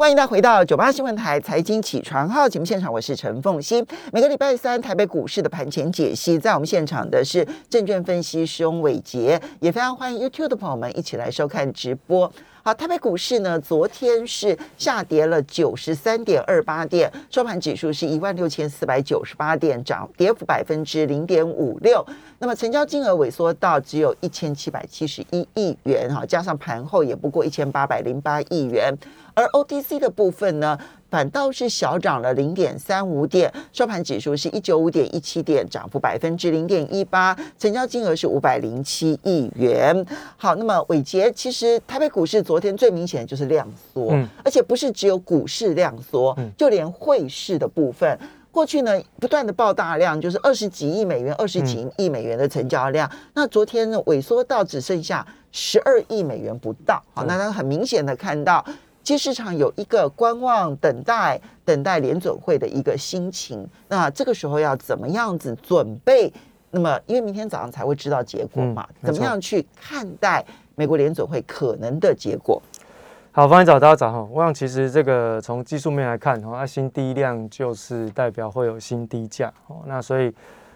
欢迎大家回到九八新闻台财经起床号节目现场，我是陈凤欣。每个礼拜三台北股市的盘前解析，在我们现场的是证券分析师翁伟杰，也非常欢迎 YouTube 的朋友们一起来收看直播。好，台北股市呢，昨天是下跌了九十三点二八点，收盘指数是一万六千四百九十八点，涨跌幅百分之零点五六。那么成交金额萎缩到只有一千七百七十一亿元，哈，加上盘后也不过一千八百零八亿元。而 OTC 的部分呢？反倒是小涨了零点三五点，收盘指数是一九五点一七点，涨幅百分之零点一八，成交金额是五百零七亿元。好，那么伟杰，其实台北股市昨天最明显的就是量缩，而且不是只有股市量缩，就连汇市的部分，过去呢不断的爆大量，就是二十几亿美元、二十几亿美元的成交量，那昨天呢萎缩到只剩下十二亿美元不到。好，那他很明显的看到。其实市场有一个观望、等待、等待联准会的一个心情。那这个时候要怎么样子准备？那么因为明天早上才会知道结果嘛，怎么样去看待美国联准会可能的结果？好，方一早大家早哈。我想其实这个从技术面来看，哈，那新低量就是代表会有新低价哦。那所以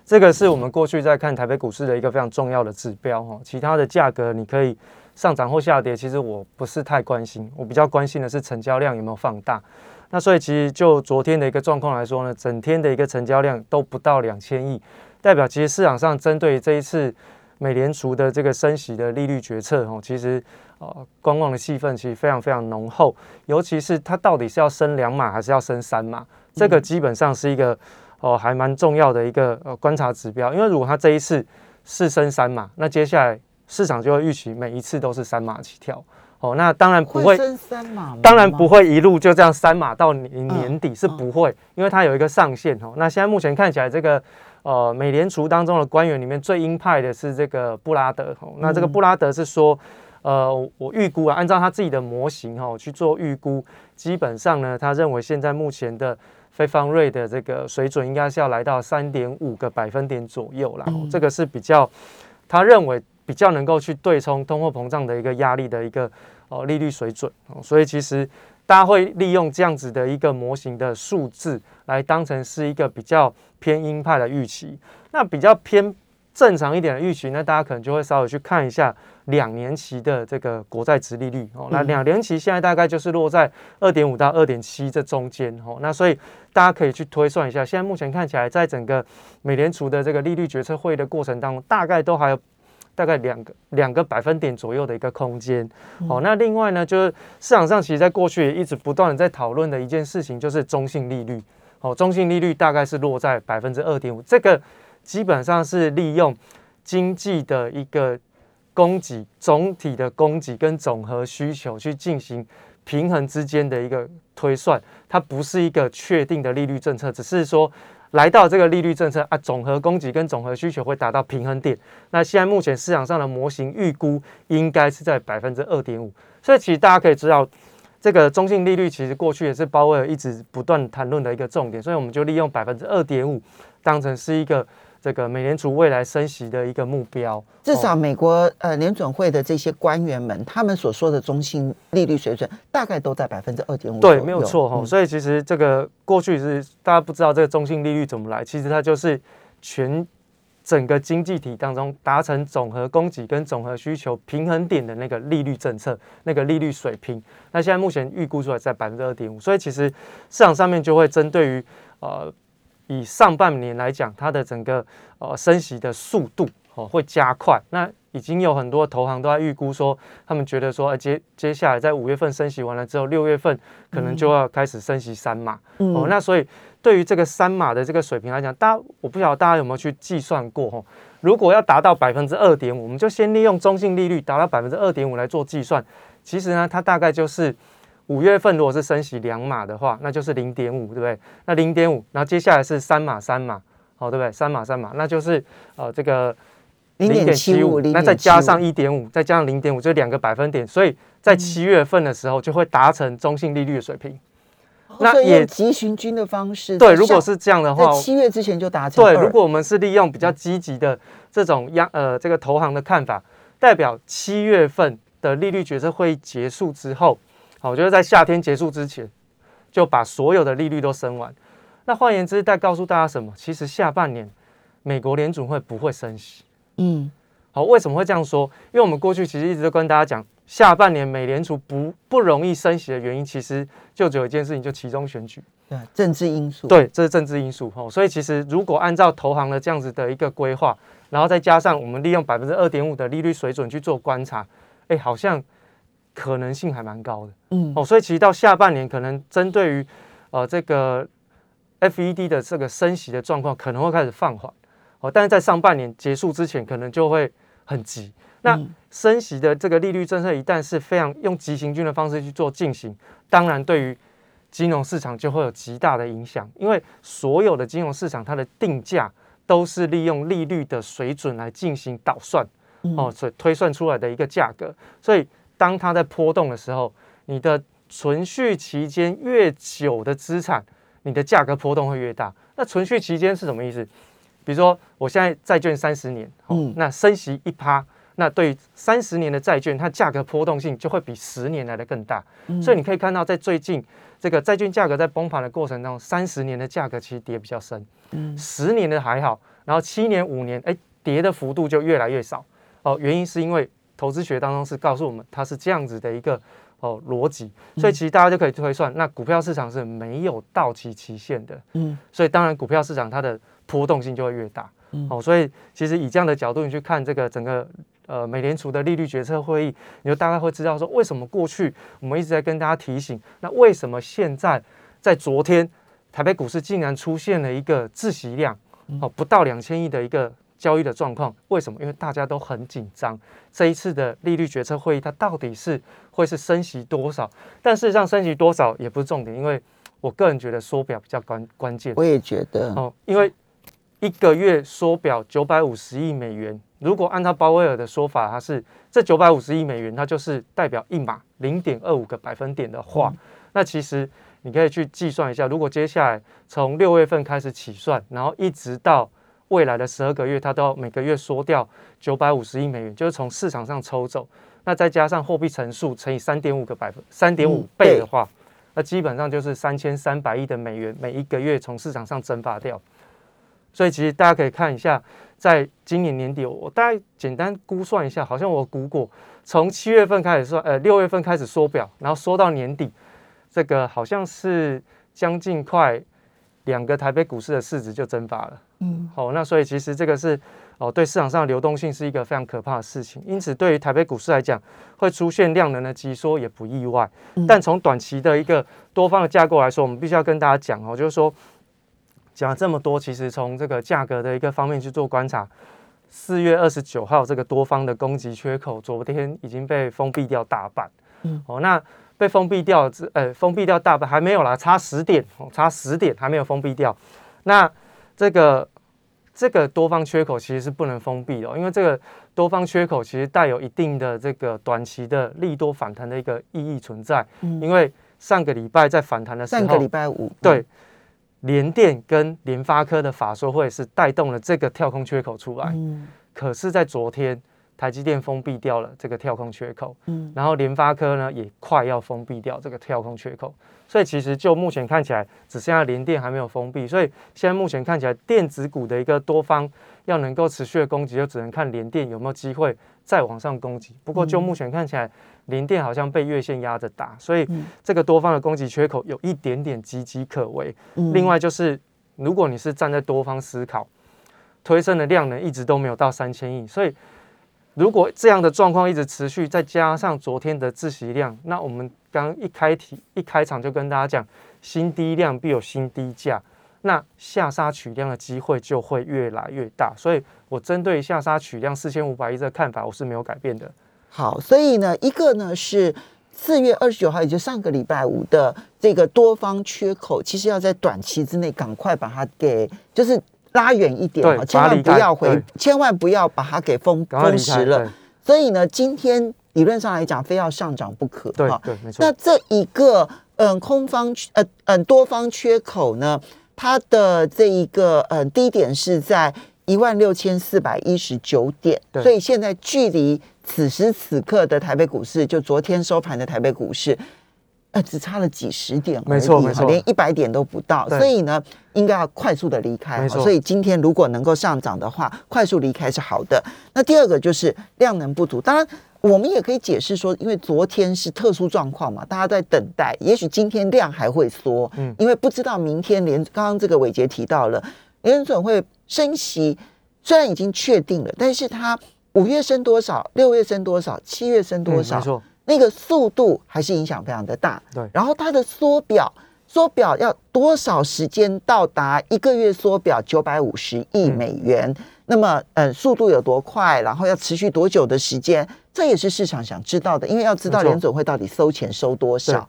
这个是我们过去在看台北股市的一个非常重要的指标哈。其他的价格你可以。上涨或下跌，其实我不是太关心，我比较关心的是成交量有没有放大。那所以其实就昨天的一个状况来说呢，整天的一个成交量都不到两千亿，代表其实市场上针对这一次美联储的这个升息的利率决策，哦，其实呃观望的气氛其实非常非常浓厚，尤其是它到底是要升两码还是要升三码，这个基本上是一个哦还蛮重要的一个呃观察指标，因为如果它这一次是升三码，那接下来。市场就会预期每一次都是三码起跳哦，那当然不会升三码，当然不会一路就这样三码到年年底是不会，因为它有一个上限哦。那现在目前看起来，这个呃美联储当中的官员里面最鹰派的是这个布拉德哦。那这个布拉德是说，呃，我预估啊，按照他自己的模型哈去做预估，基本上呢，他认为现在目前的非方瑞的这个水准应该是要来到三点五个百分点左右啦。这个是比较他认为。比较能够去对冲通货膨胀的一个压力的一个哦利率水准哦，所以其实大家会利用这样子的一个模型的数字来当成是一个比较偏鹰派的预期。那比较偏正常一点的预期，那大家可能就会稍微去看一下两年期的这个国债值利率哦。那两年期现在大概就是落在二点五到二点七这中间哦。那所以大家可以去推算一下，现在目前看起来，在整个美联储的这个利率决策会议的过程当中，大概都还有。大概两个两个百分点左右的一个空间，好，那另外呢，就是市场上其实在过去也一直不断的在讨论的一件事情，就是中性利率，哦，中性利率大概是落在百分之二点五，这个基本上是利用经济的一个供给总体的供给跟总和需求去进行平衡之间的一个推算，它不是一个确定的利率政策，只是说。来到这个利率政策啊，总和供给跟总和需求会达到平衡点。那现在目前市场上的模型预估应该是在百分之二点五。所以其实大家可以知道，这个中性利率其实过去也是鲍威尔一直不断谈论的一个重点。所以我们就利用百分之二点五当成是一个。这个美联储未来升息的一个目标，至少美国呃联准会的这些官员们，他们所说的中性利率水准大概都在百分之二点五。对，没有错哈。所以其实这个过去是大家不知道这个中性利率怎么来，其实它就是全整个经济体当中达成总和供给跟总和需求平衡点的那个利率政策，那个利率水平。那现在目前预估出来在百分之二点五，所以其实市场上面就会针对于呃。以上半年来讲，它的整个呃升息的速度哦会加快。那已经有很多投行都在预估说，他们觉得说，接接下来在五月份升息完了之后，六月份可能就要开始升息三码哦。那所以对于这个三码的这个水平来讲，大家我不晓得大家有没有去计算过哦。如果要达到百分之二点五，我们就先利用中性利率达到百分之二点五来做计算。其实呢，它大概就是。五月份如果是升息两码的话，那就是零点五，对不对？那零点五，然后接下来是三码三码，好，对不对？三码三码，那就是呃这个零点七五，那再加上一点五，再加上零点五，就两个百分点，所以在七月份的时候就会达成中性利率的水平。那也急循均的方式，对，如果是这样的话，七月之前就达成。对，如果我们是利用比较积极的这种央呃这个投行的看法，代表七月份的利率决策会议结束之后。好，就是在夏天结束之前，就把所有的利率都升完。那换言之，在告诉大家什么？其实下半年美国联储会不会升息。嗯，好，为什么会这样说？因为我们过去其实一直都跟大家讲，下半年美联储不不容易升息的原因，其实就只有一件事情，就其中选举。对，政治因素。对，这是政治因素。哦，所以其实如果按照投行的这样子的一个规划，然后再加上我们利用百分之二点五的利率水准去做观察，哎，好像可能性还蛮高的。嗯，哦，所以其实到下半年，可能针对于呃这个 FED 的这个升息的状况，可能会开始放缓。哦，但是在上半年结束之前，可能就会很急。那升息的这个利率政策，一旦是非常用急行军的方式去做进行，当然对于金融市场就会有极大的影响，因为所有的金融市场它的定价都是利用利率的水准来进行导算，哦，所以推算出来的一个价格。所以当它在波动的时候，你的存续期间越久的资产，你的价格波动会越大。那存续期间是什么意思？比如说我现在债券三十年，嗯，那升息一趴，那对三十年的债券，它价格波动性就会比十年来的更大。所以你可以看到，在最近。这个债券价格在崩盘的过程当中，三十年的价格其实跌比较深，嗯，十年的还好，然后七年、五年，哎，跌的幅度就越来越少。哦，原因是因为投资学当中是告诉我们它是这样子的一个哦逻辑，所以其实大家就可以推算，那股票市场是没有到期期限的，嗯，所以当然股票市场它的波动性就会越大，嗯，哦，所以其实以这样的角度你去看这个整个。呃，美联储的利率决策会议，你就大概会知道说，为什么过去我们一直在跟大家提醒，那为什么现在在昨天台北股市竟然出现了一个自息量哦，不到两千亿的一个交易的状况？为什么？因为大家都很紧张，这一次的利率决策会议，它到底是会是升息多少？但事实上，升息多少也不是重点，因为我个人觉得缩表比较关关键。我也觉得哦，因为一个月缩表九百五十亿美元。如果按照鲍威尔的说法，它是这九百五十亿美元，它就是代表一码零点二五个百分点的话，那其实你可以去计算一下，如果接下来从六月份开始起算，然后一直到未来的十二个月，它都要每个月缩掉九百五十亿美元，就是从市场上抽走，那再加上货币乘数乘以三点五个百分三点五倍的话，那基本上就是三千三百亿的美元每一个月从市场上蒸发掉。所以其实大家可以看一下，在今年年底，我大概简单估算一下，好像我估过，从七月份开始算，呃，六月份开始缩表，然后缩到年底，这个好像是将近快两个台北股市的市值就蒸发了。嗯，好，那所以其实这个是哦，对市场上流动性是一个非常可怕的事情。因此，对于台北股市来讲，会出现量能的急缩也不意外。但从短期的一个多方的架构来说，我们必须要跟大家讲哦，就是说。讲了这么多，其实从这个价格的一个方面去做观察，四月二十九号这个多方的供给缺口，昨天已经被封闭掉大半。嗯，哦，那被封闭掉，呃，封闭掉大半还没有啦，差十点，哦，差十点还没有封闭掉。那这个这个多方缺口其实是不能封闭的，因为这个多方缺口其实带有一定的这个短期的利多反弹的一个意义存在。嗯，因为上个礼拜在反弹的时候，上个礼拜五，对。联电跟联发科的法说会是带动了这个跳空缺口出来，嗯，可是，在昨天台积电封闭掉了这个跳空缺口，嗯，然后联发科呢也快要封闭掉这个跳空缺口，所以其实就目前看起来，只剩下联电还没有封闭，所以现在目前看起来电子股的一个多方要能够持续的攻击，就只能看联电有没有机会再往上攻击。不过就目前看起来。联电好像被月线压着打，所以这个多方的攻击缺口有一点点岌岌可危。另外就是，如果你是站在多方思考，推升的量能一直都没有到三千亿，所以如果这样的状况一直持续，再加上昨天的自习量，那我们刚一开题一开场就跟大家讲，新低量必有新低价，那下杀取量的机会就会越来越大。所以我针对下杀取量四千五百亿这个看法，我是没有改变的。好，所以呢，一个呢是四月二十九号，也就上个礼拜五的这个多方缺口，其实要在短期之内赶快把它给就是拉远一点啊，千万不要回，千万不要把它给封封实了。所以呢，今天理论上来讲，非要上涨不可。对对，没错。那这一个嗯空方呃嗯多方缺口呢，它的这一个嗯低点是在一万六千四百一十九点，所以现在距离。此时此刻的台北股市，就昨天收盘的台北股市，呃，只差了几十点，没错没错，连一百点都不到，所以呢，应该要快速的离开。所以今天如果能够上涨的话，快速离开是好的。那第二个就是量能不足，当然我们也可以解释说，因为昨天是特殊状况嘛，大家在等待，也许今天量还会缩，嗯，因为不知道明天连刚刚这个伟杰提到了联准会升息，虽然已经确定了，但是它五月升多少，六月升多少，七月升多少，没错。那个速度还是影响非常的大，对。然后它的缩表，缩表要多少时间到达一个月缩表九百五十亿美元？那么，呃，速度有多快？然后要持续多久的时间？这也是市场想知道的，因为要知道联总会到底收钱收多少。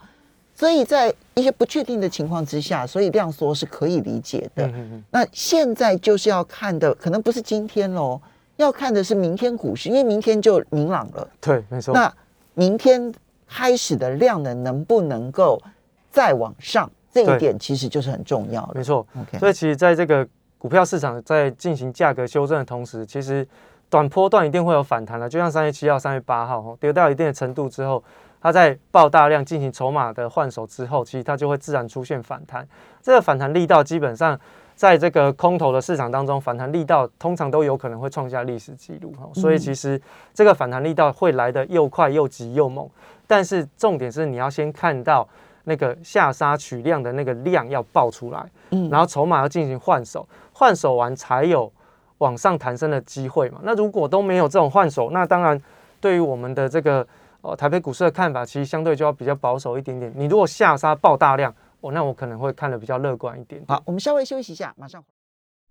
所以在一些不确定的情况之下，所以量缩是可以理解的。那现在就是要看的，可能不是今天喽，要看的是明天股市，因为明天就明朗了。对，没错。那明天开始的量能能不能够再往上？这一点其实就是很重要。没错。所以其实在这个股票市场在进行价格修正的同时，其实短波段一定会有反弹的。就像三月七号、三月八号，跌到一定的程度之后，它在爆大量进行筹码的换手之后，其实它就会自然出现反弹。这个反弹力道基本上。在这个空头的市场当中，反弹力道通常都有可能会创下历史记录哈，所以其实这个反弹力道会来的又快又急又猛，但是重点是你要先看到那个下杀取量的那个量要爆出来，嗯，然后筹码要进行换手，换手完才有往上弹升的机会嘛。那如果都没有这种换手，那当然对于我们的这个呃台北股市的看法，其实相对就要比较保守一点点。你如果下杀爆大量。哦，那我可能会看的比较乐观一点。好，我们稍微休息一下，马上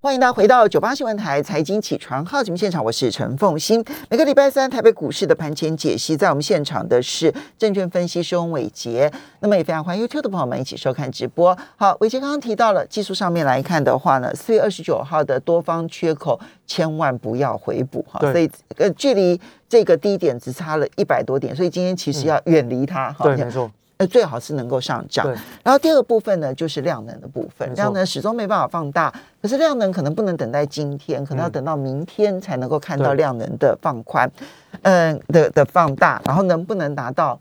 欢迎大家回到九八新闻台财经起床号节目现场，我是陈凤欣。每个礼拜三台北股市的盘前解析，在我们现场的是证券分析师翁伟杰。那么也非常欢迎 YouTube 的朋友们一起收看直播。好，伟杰刚刚提到了技术上面来看的话呢，四月二十九号的多方缺口千万不要回补哈，所以呃距离这个低点只差了一百多点，所以今天其实要远离它。对，没错。最好是能够上涨，然后第二个部分呢，就是量能的部分。量能始终没办法放大，可是量能可能不能等待今天，可能要等到明天才能够看到量能的放宽，嗯的的放大，然后能不能达到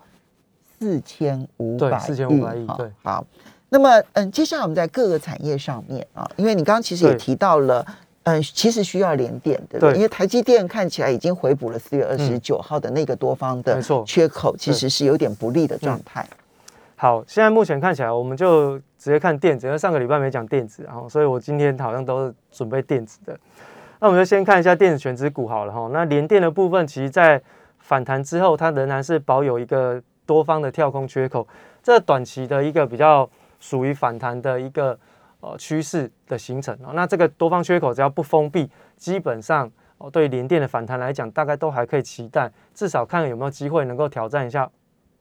四千五百四千五百亿？对，好。那么，嗯，接下来我们在各个产业上面啊，因为你刚刚其实也提到了，嗯，其实需要连电，对不对？因为台积电看起来已经回补了四月二十九号的那个多方的缺口，其实是有点不利的状态。好，现在目前看起来，我们就直接看电子，因为上个礼拜没讲电子，然后所以我今天好像都是准备电子的。那我们就先看一下电子全指股好了哈。那联电的部分，其实在反弹之后，它仍然是保有一个多方的跳空缺口，这短期的一个比较属于反弹的一个呃趋势的形成那这个多方缺口只要不封闭，基本上哦对联电的反弹来讲，大概都还可以期待，至少看有没有机会能够挑战一下。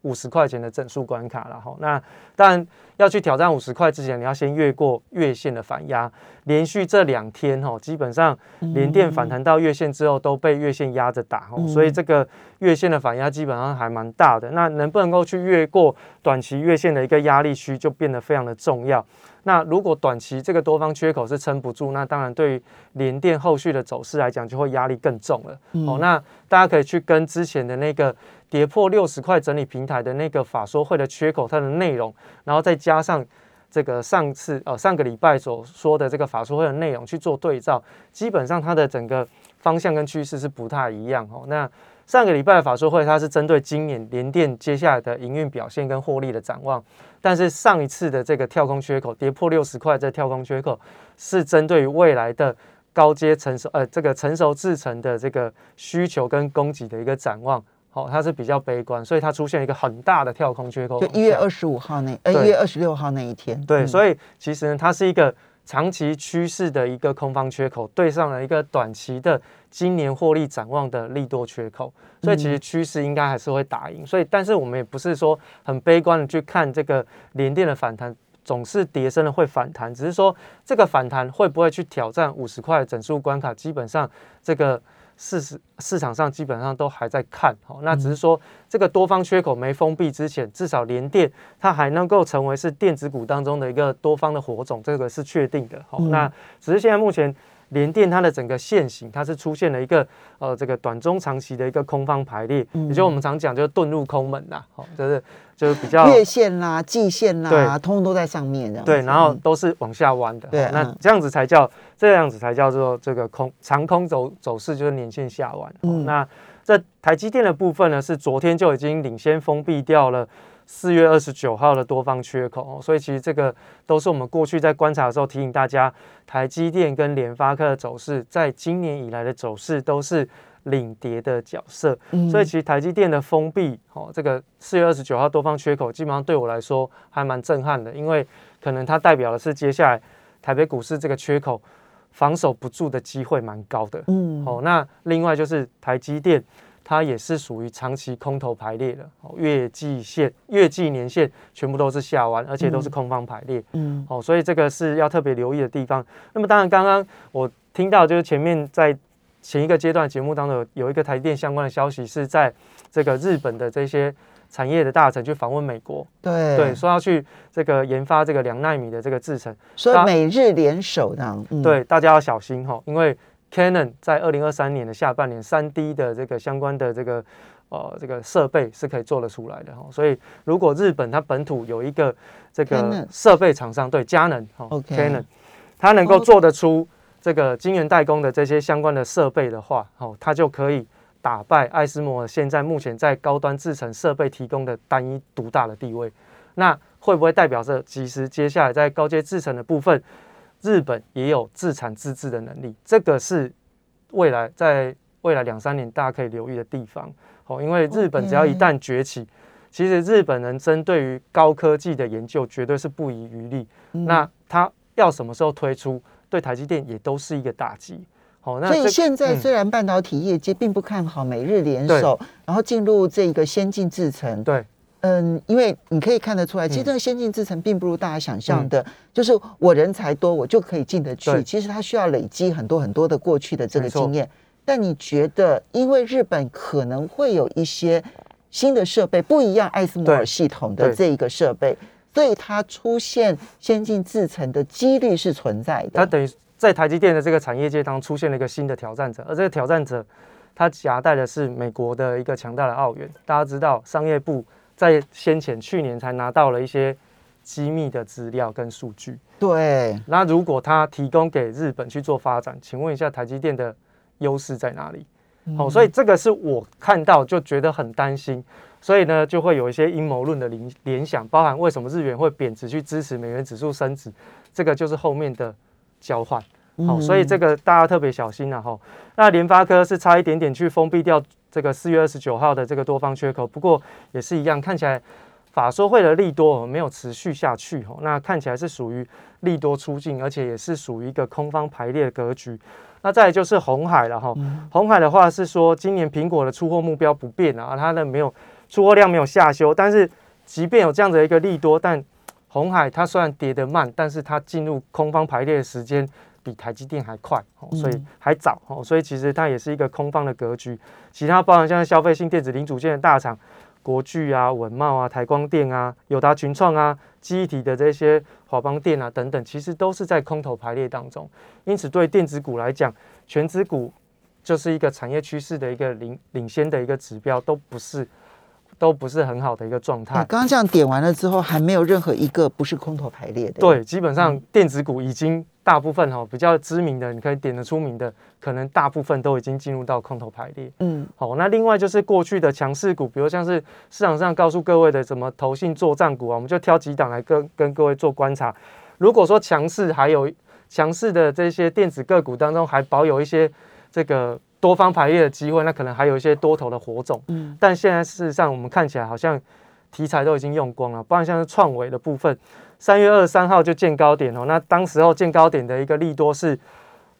五十块钱的整数关卡了哈，那当然要去挑战五十块之前，你要先越过月线的反压。连续这两天哈，基本上连电反弹到月线之后都被月线压着打，所以这个月线的反压基本上还蛮大的。那能不能够去越过短期月线的一个压力区，就变得非常的重要。那如果短期这个多方缺口是撑不住，那当然对于连电后续的走势来讲，就会压力更重了。哦，那大家可以去跟之前的那个。跌破六十块整理平台的那个法说会的缺口，它的内容，然后再加上这个上次呃上个礼拜所说的这个法说会的内容去做对照，基本上它的整个方向跟趋势是不太一样哦。那上个礼拜的法说会，它是针对今年联电接下来的营运表现跟获利的展望，但是上一次的这个跳空缺口跌破六十块，这跳空缺口是针对于未来的高阶成熟呃这个成熟制成的这个需求跟供给的一个展望。好，它是比较悲观，所以它出现一个很大的跳空缺口。就一月二十五号那，呃，一月二十六号那一天。对，所以其实呢，它是一个长期趋势的一个空方缺口，对上了一个短期的今年获利展望的利多缺口。所以其实趋势应该还是会打赢。所以，但是我们也不是说很悲观的去看这个连电的反弹，总是跌升的会反弹，只是说这个反弹会不会去挑战五十块整数关卡，基本上这个。市市市场上基本上都还在看，好，那只是说这个多方缺口没封闭之前，至少联电它还能够成为是电子股当中的一个多方的火种，这个是确定的，好，那只是现在目前联电它的整个线型，它是出现了一个呃这个短中长期的一个空方排列，也就我们常讲就是遁入空门呐，好，就是就是比较月线啦、季线啦，通通都在上面的，对，然后都是往下弯的，对，那这样子才叫这样子才叫做这个空长空走走势就是年线下弯，嗯，那这台积电的部分呢，是昨天就已经领先封闭掉了。四月二十九号的多方缺口，所以其实这个都是我们过去在观察的时候提醒大家，台积电跟联发科的走势，在今年以来的走势都是领跌的角色。所以其实台积电的封闭，哦，这个四月二十九号多方缺口，基本上对我来说还蛮震撼的，因为可能它代表的是接下来台北股市这个缺口防守不住的机会蛮高的。嗯，好，那另外就是台积电。它也是属于长期空头排列的，月季线、月季年线全部都是下弯，而且都是空方排列。嗯，哦，所以这个是要特别留意的地方。那么当然，刚刚我听到就是前面在前一个阶段节目当中有一个台电相关的消息，是在这个日本的这些产业的大臣去访问美国，对对，说要去这个研发这个两纳米的这个制程，所以美日联手的，对，大家要小心哈，因为。Canon 在二零二三年的下半年，三 D 的这个相关的这个呃这个设备是可以做得出来的哈。所以如果日本它本土有一个这个设备厂商，对佳能哈，Canon，它能够做得出这个晶圆代工的这些相关的设备的话，哦，它就可以打败爱斯摩现在目前在高端制程设备提供的单一独大的地位。那会不会代表着其实接下来在高阶制程的部分？日本也有自产自制的能力，这个是未来在未来两三年大家可以留意的地方。哦，因为日本只要一旦崛起，其实日本人针对于高科技的研究绝对是不遗余力。那他要什么时候推出，对台积电也都是一个打击。好，那所以现在虽然半导体业界并不看好美日联手，然后进入这个先进制程，对。嗯，因为你可以看得出来，其实这个先进制程并不如大家想象的，就是我人才多，我就可以进得去。其实它需要累积很多很多的过去的这个经验。但你觉得，因为日本可能会有一些新的设备，不一样艾斯摩尔系统的这一个设备，所以它出现先进制程的几率是存在的。它等于在台积电的这个产业界当中出现了一个新的挑战者，而这个挑战者，它夹带的是美国的一个强大的澳元。大家知道，商业部。在先前去年才拿到了一些机密的资料跟数据。对，那如果他提供给日本去做发展，请问一下台积电的优势在哪里？好，所以这个是我看到就觉得很担心，所以呢就会有一些阴谋论的联联想，包含为什么日元会贬值去支持美元指数升值，这个就是后面的交换。好，所以这个大家特别小心了哈。那联发科是差一点点去封闭掉。这个四月二十九号的这个多方缺口，不过也是一样，看起来法说会的利多没有持续下去哦。那看起来是属于利多出尽，而且也是属于一个空方排列的格局。那再就是红海了哈，红海的话是说今年苹果的出货目标不变啊，它的没有出货量没有下修，但是即便有这样的一个利多，但红海它虽然跌得慢，但是它进入空方排列的时间。比台积电还快，所以还早，所以其实它也是一个空方的格局。其他包含像消费性电子零组件的大厂，国巨啊、文茂啊、台光电啊、友达群创啊、记忆体的这些华邦电啊等等，其实都是在空头排列当中。因此，对电子股来讲，全指股就是一个产业趋势的一个领领先的一个指标，都不是都不是很好的一个状态。刚刚这样点完了之后，还没有任何一个不是空头排列的。对，基本上电子股已经。大部分哈比较知名的，你可以点得出名的，可能大部分都已经进入到空头排列。嗯，好，那另外就是过去的强势股，比如像是市场上告诉各位的什么投信作战股啊，我们就挑几档来跟跟各位做观察。如果说强势还有强势的这些电子个股当中还保有一些这个多方排列的机会，那可能还有一些多头的火种。嗯，但现在事实上我们看起来好像题材都已经用光了，不然像是创维的部分。三月二十三号就见高点哦，那当时候见高点的一个利多是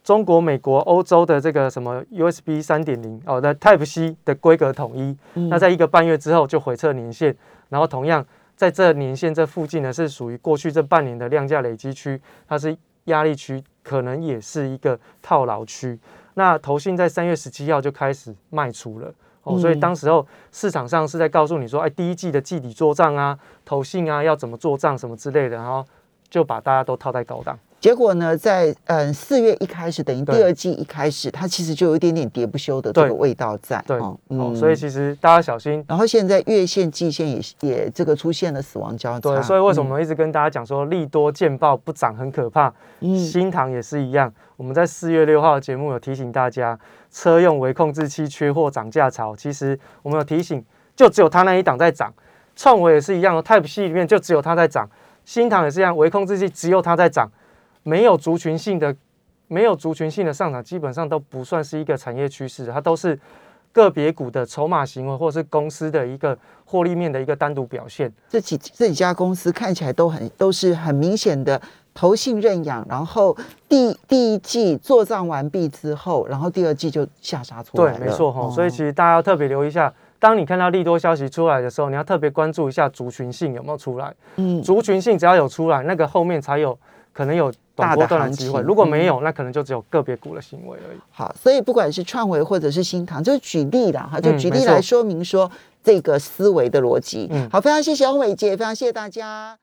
中国、美国、欧洲的这个什么 USB 三点零哦的 Type C 的规格统一，那在一个半月之后就回撤年线，然后同样在这年线这附近呢是属于过去这半年的量价累积区，它是压力区，可能也是一个套牢区。那投信在三月十七号就开始卖出了。哦，所以当时候市场上是在告诉你说，哎，第一季的季底做账啊，投信啊要怎么做账什么之类的，然后就把大家都套在高档。结果呢，在嗯四月一开始，等于第二季一开始，它其实就有一点点跌不休的这个味道在。对，哦哦，所以其实大家小心。然后现在月线、季线也也这个出现了死亡交叉。对，所以为什嗯么我一直跟大家讲说利多见报不涨很可怕？嗯新塘也是一样。我们在四月六号的节目有提醒大家，车用微控制器缺货涨价潮。其实我们有提醒，就只有它那一档在涨。创维也是一样的，Type C 里面就只有它在涨。新塘也是一样，微控制器只有它在涨，没有族群性的，没有族群性的上涨，基本上都不算是一个产业趋势，它都是个别股的筹码行为，或是公司的一个获利面的一个单独表现。这几这几家公司看起来都很都是很明显的投信认养，然后第第一季做账完毕之后，然后第二季就下杀出来对，了。没错哈、哦所以其实大家要特别留意一下，当你看到利多消息出来的时候，你要特别关注一下族群性有没有出来。嗯族群性只要有出来，那个后面才有可能有大的行情如果没有，那可能就只有个别股的行为而已。好，所以不管是创维或者是新唐，就是举例啦哈，就举例来说明说这个思维的逻辑。嗯好，非常谢谢欧伟杰，非常谢谢大家。